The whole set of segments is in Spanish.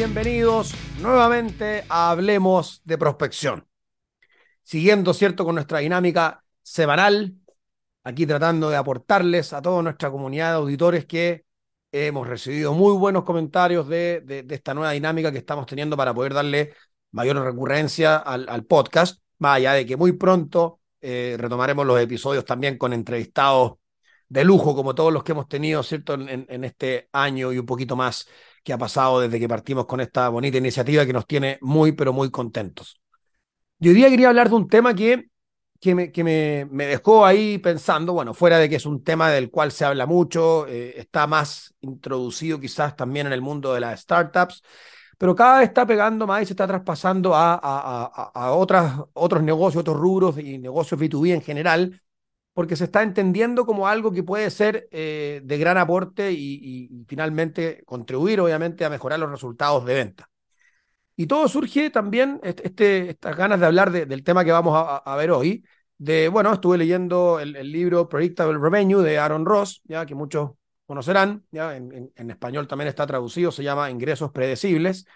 bienvenidos nuevamente a Hablemos de Prospección. Siguiendo, ¿cierto?, con nuestra dinámica semanal, aquí tratando de aportarles a toda nuestra comunidad de auditores que hemos recibido muy buenos comentarios de, esta nueva dinámica que estamos teniendo para poder darle mayor recurrencia al, podcast, más allá de que muy pronto eh, retomaremos los episodios también con entrevistados de lujo, como todos los que hemos tenido, ¿cierto?, en este año y un poquito más que ha pasado desde que partimos con esta bonita iniciativa que nos tiene muy, pero muy contentos. Yo hoy día quería hablar de un tema que, que, me, que me, me, dejó ahí pensando, bueno, fuera de que es un tema del cual se habla mucho, eh, está más introducido quizás también en el mundo de las startups, pero cada vez está pegando más y se está traspasando a, a, a, a otras, otros negocios, otros rubros y negocios B2B en general, porque se está entendiendo como algo que puede ser eh, de gran aporte y, finalmente contribuir, obviamente, a mejorar los resultados de venta. Y todo surge también, este, estas ganas de hablar de, del tema que vamos a, ver hoy, de, bueno, estuve leyendo el, libro Predictable Revenue de Aaron Ross, ya que muchos conocerán, ya en español también está traducido, se llama Ingresos Predecibles,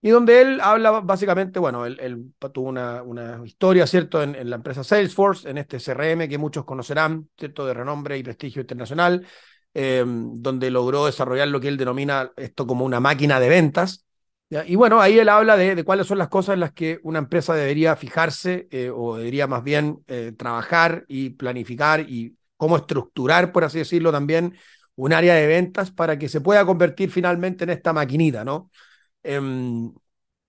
y donde él habla básicamente, bueno, él, tuvo una, historia, ¿cierto?, en, la empresa Salesforce, en este CRM que muchos conocerán, ¿cierto?, de renombre y prestigio internacional, eh, donde logró desarrollar lo que él denomina esto como una máquina de ventas. Y bueno, ahí él habla de, de, cuáles son las cosas en las que una empresa debería fijarse eh, o debería más bien eh, trabajar y planificar y cómo estructurar, por así decirlo, también un área de ventas para que se pueda convertir finalmente en esta maquinita, ¿no? Eh,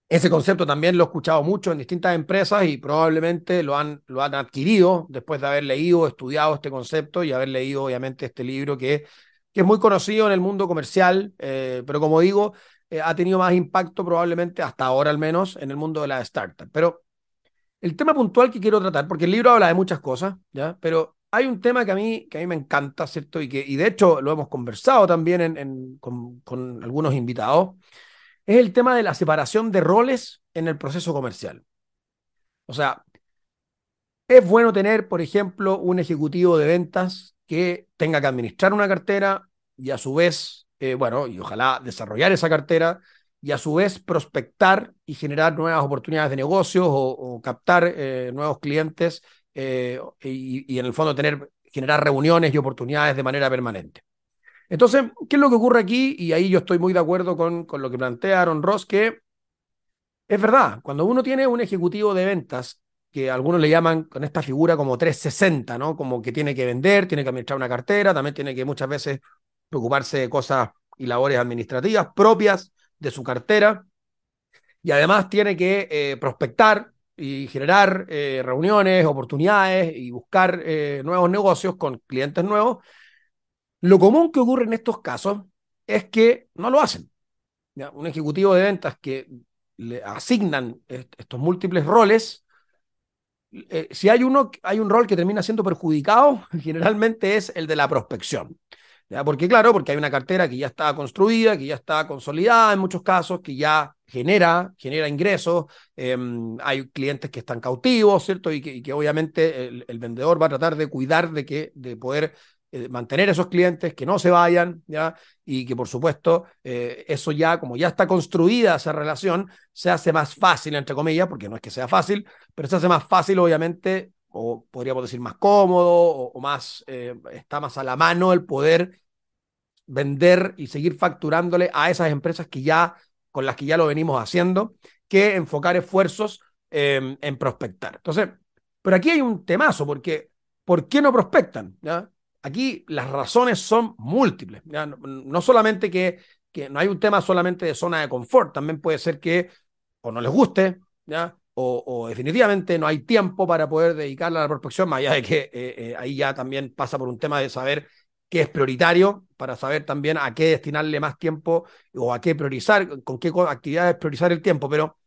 ese concepto también lo he escuchado mucho en distintas empresas y probablemente lo han, lo han adquirido después de haber leído, estudiado este concepto y haber leído obviamente este libro que, que es muy conocido en el mundo comercial, eh, pero como digo, eh, ha tenido más impacto probablemente hasta ahora al menos en el mundo de la startup. Pero el tema puntual que quiero tratar, porque el libro habla de muchas cosas, ¿ya? pero hay un tema que a mí, que a mí me encanta, ¿cierto? Y, que, y de hecho lo hemos conversado también en, en, con, con algunos invitados es el tema de la separación de roles en el proceso comercial. O sea, es bueno tener, por ejemplo, un ejecutivo de ventas que tenga que administrar una cartera y a su vez, eh, bueno, y ojalá desarrollar esa cartera y a su vez prospectar y generar nuevas oportunidades de negocios o, captar eh, nuevos clientes eh, y, y en el fondo tener, generar reuniones y oportunidades de manera permanente. Entonces, ¿qué es lo que ocurre aquí? Y ahí yo estoy muy de acuerdo con, con lo que plantea Aaron Ross, que es verdad, cuando uno tiene un ejecutivo de ventas, que algunos le llaman con esta figura como 360, ¿no? Como que tiene que vender, tiene que administrar una cartera, también tiene que muchas veces preocuparse de cosas y labores administrativas propias de su cartera, y además tiene que eh, prospectar y generar eh, reuniones, oportunidades y buscar eh, nuevos negocios con clientes nuevos lo común que ocurre en estos casos es que no lo hacen. Un ejecutivo de ventas que le asignan estos múltiples roles, eh, si hay uno, hay un rol que termina siendo perjudicado, generalmente es el de la prospección. Porque claro, porque hay una cartera que ya está construida, que ya está consolidada en muchos casos, que ya genera, genera ingresos, eh, hay clientes que están cautivos, ¿cierto? Y que, y que obviamente el, el, vendedor va a tratar de cuidar de que, de poder eh, mantener esos clientes, que no se vayan, ¿ya? Y que por supuesto eh, eso ya, como ya está construida esa relación, se hace más fácil, entre comillas, porque no es que sea fácil, pero se hace más fácil, obviamente, o podríamos decir más cómodo, o, más, eh, está más a la mano el poder vender y seguir facturándole a esas empresas que ya, con las que ya lo venimos haciendo, que enfocar esfuerzos eh, en prospectar. Entonces, pero aquí hay un temazo, porque ¿por qué no prospectan? ¿ya? Aquí las razones son múltiples. No, solamente que, no hay un tema solamente de zona de confort, también puede ser que o no les guste. O, definitivamente no hay tiempo para poder dedicarle a la prospección, más allá de que eh, eh, ahí ya también pasa por un tema de saber qué es prioritario, para saber también a qué destinarle más tiempo o a qué priorizar, con qué actividades priorizar el tiempo, pero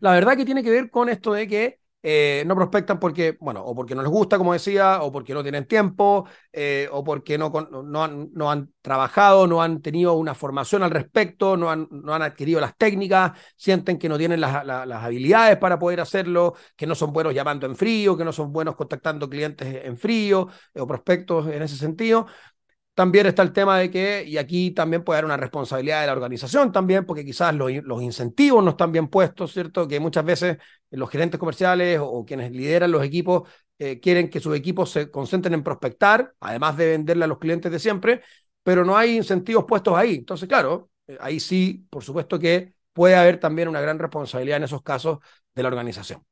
la verdad que tiene que ver con esto de que eh, no prospectan porque, bueno, o porque no les gusta, como decía, o porque no tienen tiempo, eh, o porque no, no, han, no han trabajado, no han tenido una formación al respecto, no han, no han adquirido las técnicas, sienten que no tienen las, las, las, habilidades para poder hacerlo, que no son buenos llamando en frío, que no son buenos contactando clientes en frío, o prospectos en ese sentido. También está el tema de que, y aquí también puede haber una responsabilidad de la organización también, porque quizás los, los incentivos no están bien puestos, ¿cierto? Que muchas veces los gerentes comerciales o, quienes lideran los equipos eh, quieren que sus equipos se concentren en prospectar, además de venderle a los clientes de siempre, pero no hay incentivos puestos ahí. Entonces, claro, eh, ahí sí, por supuesto que puede haber también una gran responsabilidad en esos casos de la organización.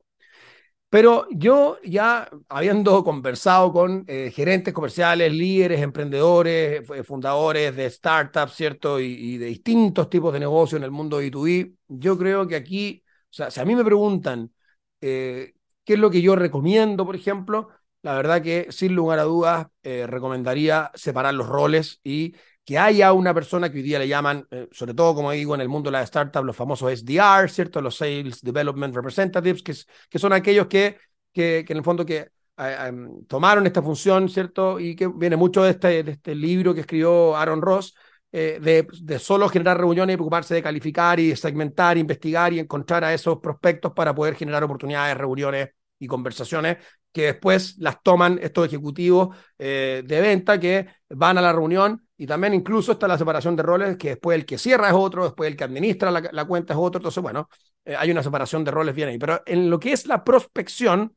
Pero yo ya habiendo conversado con eh, gerentes comerciales, líderes, emprendedores, eh, fundadores de startups, ¿cierto? Y, de distintos tipos de negocios en el mundo B2B, yo creo que aquí, o sea, si a mí me preguntan eh, qué es lo que yo recomiendo, por ejemplo, la verdad que sin lugar a dudas recomendaría separar los roles y que haya una persona que hoy día le llaman, eh, sobre todo como digo en el mundo de la startup, los famosos SDR, ¿cierto? Los Sales Development Representatives, que, que son aquellos que, que, en el fondo que em, tomaron esta función, ¿cierto? Y que viene mucho de este, de este libro que escribió Aaron Ross, eh, de, de, solo generar reuniones y preocuparse de calificar y segmentar, investigar y encontrar a esos prospectos para poder generar oportunidades, reuniones y conversaciones que después las toman estos ejecutivos eh, de venta que van a la reunión y también incluso está la separación de roles, que después el que cierra es otro, después el que administra la, cuenta es otro. Entonces, bueno, eh, hay una separación de roles bien ahí. Pero en lo que es la prospección,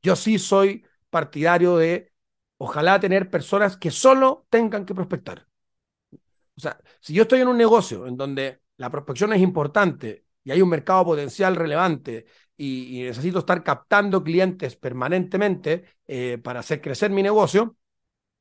yo sí soy partidario de ojalá tener personas que solo tengan que prospectar. O sea, si yo estoy en un negocio en donde la prospección es importante y hay un mercado potencial relevante y, necesito estar captando clientes permanentemente eh, para hacer crecer mi negocio,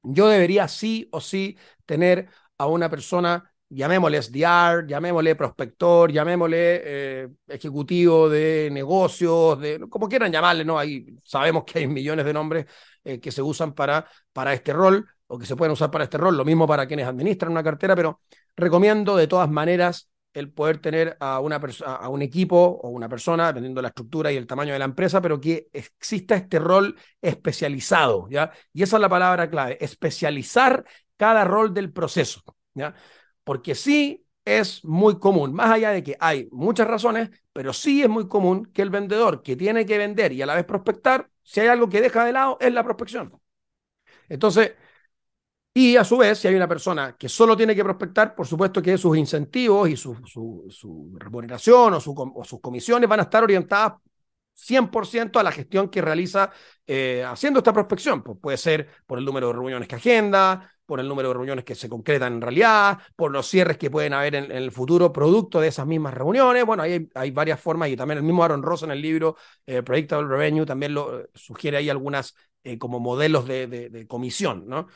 yo debería sí o sí tener a una persona, llamémosle SDR, llamémosle prospector, llamémosle eh, ejecutivo de negocios, de, como quieran llamarle, ¿no? Ahí sabemos que hay millones de nombres eh, que se usan para, para este rol o que se pueden usar para este rol, lo mismo para quienes administran una cartera, pero recomiendo de todas maneras el poder tener a, una a un equipo o una persona, dependiendo de la estructura y el tamaño de la empresa, pero que exista este rol especializado, ¿ya? Y esa es la palabra clave, especializar cada rol del proceso, ¿ya? Porque sí es muy común, más allá de que hay muchas razones, pero sí es muy común que el vendedor que tiene que vender y a la vez prospectar, si hay algo que deja de lado, es la prospección. Entonces, y a su vez, si hay una persona que solo tiene que prospectar, por supuesto que sus incentivos y su, su, remuneración o, sus comisiones van a estar orientadas 100% a la gestión que realiza eh, haciendo esta prospección. Pues puede ser por el número de reuniones que agenda, por el número de reuniones que se concretan en realidad, por los cierres que pueden haber en, el futuro producto de esas mismas reuniones. Bueno, hay, hay, varias formas y también el mismo Aaron Ross en el libro eh, Predictable Revenue también eh, sugiere ahí algunas como modelos de, de comisión, ¿no?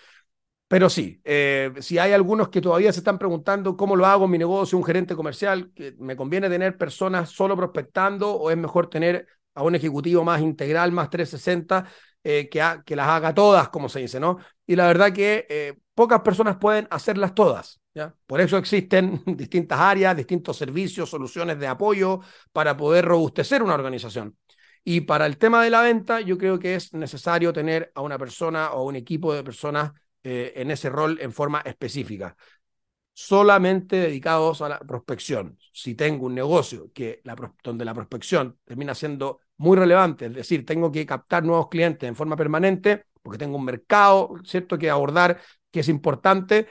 Pero sí, eh, si hay algunos que todavía se están preguntando cómo lo hago en mi negocio, un gerente comercial, ¿me conviene tener personas solo prospectando o es mejor tener a un ejecutivo más integral, más 360, eh, que, que las haga todas, como se dice, ¿no? Y la verdad que eh, pocas personas pueden hacerlas todas, ¿ya? Por eso existen distintas áreas, distintos servicios, soluciones de apoyo para poder robustecer una organización. Y para el tema de la venta, yo creo que es necesario tener a una persona o un equipo de personas eh, en ese rol en forma específica, solamente dedicados a la prospección. Si tengo un negocio que la, donde la prospección termina siendo muy relevante, es decir, tengo que captar nuevos clientes en forma permanente, porque tengo un mercado, ¿cierto?, que abordar que es importante,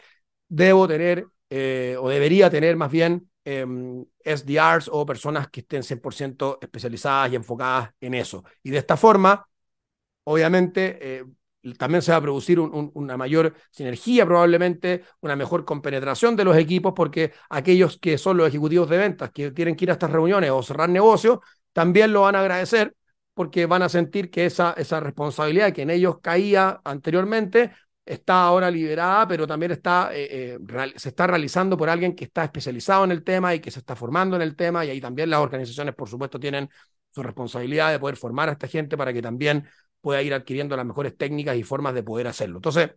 debo tener eh, o debería tener más bien em, SDRs o personas que estén 100% especializadas y enfocadas en eso. Y de esta forma, obviamente, eh, también se va a producir una mayor sinergia, probablemente una mejor compenetración de los equipos, porque aquellos que son los ejecutivos de ventas que tienen que ir a estas reuniones o cerrar negocios, también lo van a agradecer porque van a sentir que esa, esa responsabilidad que en ellos caía anteriormente está ahora liberada, pero también está, eh, eh, se está realizando por alguien que está especializado en el tema y que se está formando en el tema, y ahí también las organizaciones, por supuesto, tienen su responsabilidad de poder formar a esta gente para que también pueda ir adquiriendo las mejores técnicas y formas de poder hacerlo. Entonces,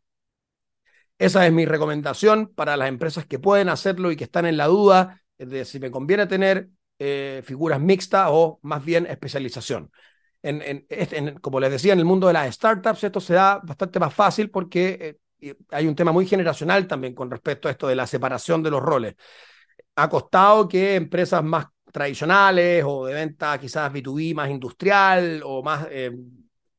esa es mi recomendación para las empresas que pueden hacerlo y que están en la duda de si me conviene tener eh, figuras mixtas o más bien especialización. Este, en, como les decía, en el mundo de las startups esto se da bastante más fácil porque eh, hay un tema muy generacional también con respecto a esto de la separación de los roles. Ha costado que empresas más tradicionales o de venta quizás B2B más industrial o más eh,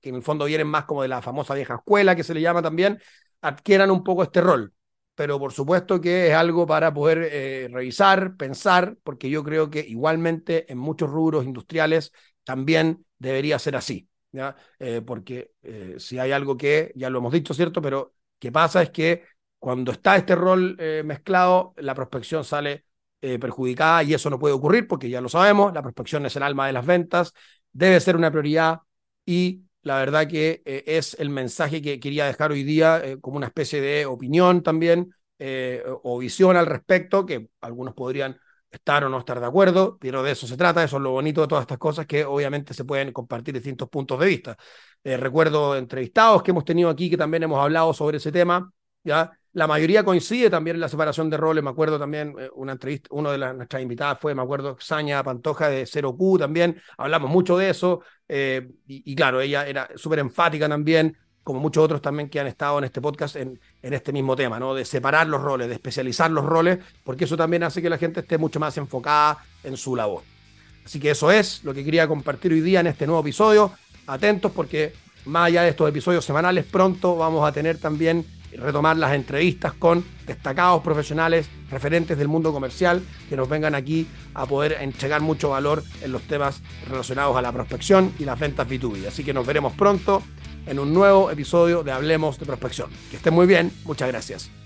que en el fondo vienen más como de la famosa vieja escuela, que se le llama también, adquieran un poco este rol. pero por supuesto que es algo para poder eh, revisar, pensar, porque yo creo que igualmente en muchos rubros industriales también debería ser así, ¿ya? Eh, porque eh, si hay algo que, ya lo hemos dicho, ¿cierto? Pero que pasa es que cuando está este rol mezclado, la prospección sale perjudicada y eso no puede ocurrir porque ya lo sabemos, la prospección es el alma de las ventas, debe ser una prioridad y la verdad que eh, es el mensaje que quería dejar hoy día eh, como una especie de opinión también eh, o visión al respecto, que algunos podrían estar o no estar de acuerdo, pero de eso se trata, eso es lo bonito de todas estas cosas, que obviamente se pueden compartir distintos puntos de vista. recuerdo entrevistados que hemos tenido aquí que también hemos hablado sobre ese tema, La mayoría coincide también en la separación de roles. Me acuerdo también eh, una entrevista, uno de nuestras invitadas fue, me acuerdo, Saña Pantoja de Cero Q también. Hablamos mucho de eso. Eh, y, claro, ella era súper enfática también, como muchos otros también que han estado en este podcast en, en este mismo tema, ¿no? De separar los roles, de especializar los roles, porque eso también hace que la gente esté mucho más enfocada en su labor. Así que eso es lo que quería compartir hoy día en este nuevo episodio. Atentos porque más allá de estos episodios semanales, pronto vamos a tener también retomar las entrevistas con destacados profesionales, referentes del mundo comercial, que nos vengan aquí a poder entregar mucho valor en los temas relacionados a la prospección y las ventas B2B. Así que nos veremos pronto en un nuevo episodio de Hablemos de Prospección. Que estén muy bien, muchas gracias.